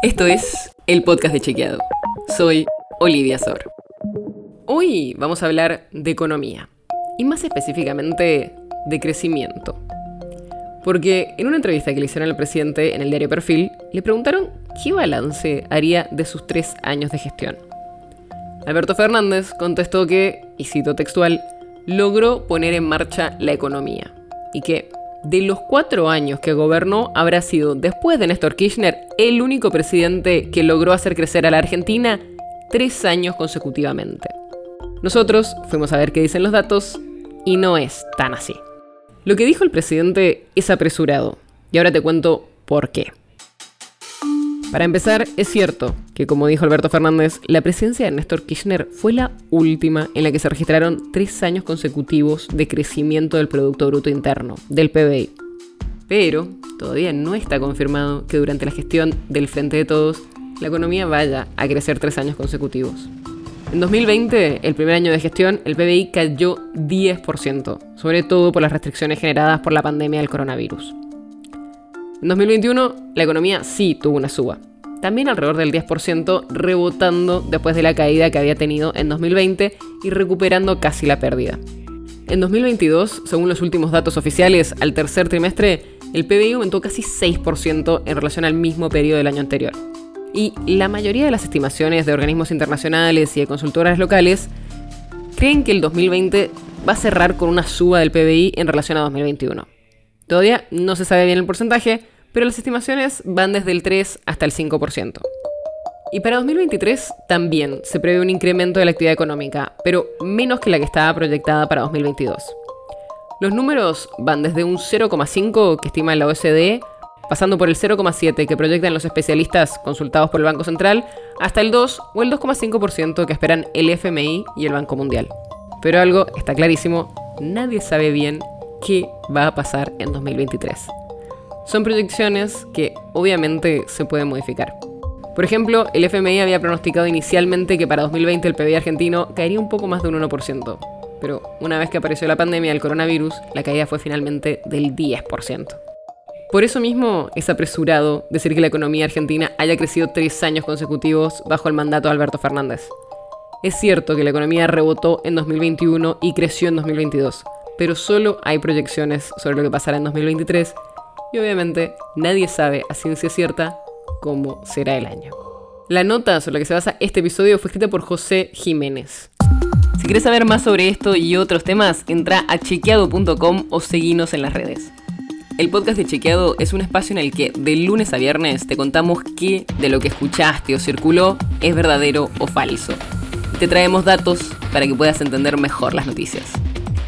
Esto es el podcast de Chequeado. Soy Olivia Sor. Hoy vamos a hablar de economía y más específicamente de crecimiento. Porque en una entrevista que le hicieron al presidente en el diario Perfil, le preguntaron qué balance haría de sus tres años de gestión. Alberto Fernández contestó que, y cito textual, logró poner en marcha la economía y que de los cuatro años que gobernó habrá sido, después de Néstor Kirchner, el único presidente que logró hacer crecer a la Argentina tres años consecutivamente. Nosotros fuimos a ver qué dicen los datos y no es tan así. Lo que dijo el presidente es apresurado y ahora te cuento por qué. Para empezar, es cierto que, como dijo Alberto Fernández, la presidencia de Néstor Kirchner fue la última en la que se registraron tres años consecutivos de crecimiento del Producto Bruto Interno, del PBI. Pero todavía no está confirmado que durante la gestión del Frente de Todos, la economía vaya a crecer tres años consecutivos. En 2020, el primer año de gestión, el PBI cayó 10%, sobre todo por las restricciones generadas por la pandemia del coronavirus. En 2021, la economía sí tuvo una suba, también alrededor del 10%, rebotando después de la caída que había tenido en 2020 y recuperando casi la pérdida. En 2022, según los últimos datos oficiales, al tercer trimestre, el PBI aumentó casi 6% en relación al mismo periodo del año anterior. Y la mayoría de las estimaciones de organismos internacionales y de consultoras locales creen que el 2020 va a cerrar con una suba del PBI en relación a 2021. Todavía no se sabe bien el porcentaje, pero las estimaciones van desde el 3 hasta el 5%. Y para 2023 también se prevé un incremento de la actividad económica, pero menos que la que estaba proyectada para 2022. Los números van desde un 0,5 que estima la OSD, pasando por el 0,7 que proyectan los especialistas consultados por el Banco Central, hasta el 2 o el 2,5% que esperan el FMI y el Banco Mundial. Pero algo está clarísimo, nadie sabe bien qué va a pasar en 2023. Son proyecciones que obviamente se pueden modificar. Por ejemplo, el FMI había pronosticado inicialmente que para 2020 el PBI argentino caería un poco más de un 1%, pero una vez que apareció la pandemia del coronavirus, la caída fue finalmente del 10%. Por eso mismo es apresurado decir que la economía argentina haya crecido tres años consecutivos bajo el mandato de Alberto Fernández. Es cierto que la economía rebotó en 2021 y creció en 2022, pero solo hay proyecciones sobre lo que pasará en 2023 y obviamente nadie sabe a ciencia cierta cómo será el año. La nota sobre la que se basa este episodio fue escrita por José Jiménez. Si quieres saber más sobre esto y otros temas, entra a chequeado.com o seguinos en las redes. El podcast de Chequeado es un espacio en el que de lunes a viernes te contamos qué de lo que escuchaste o circuló es verdadero o falso. te traemos datos para que puedas entender mejor las noticias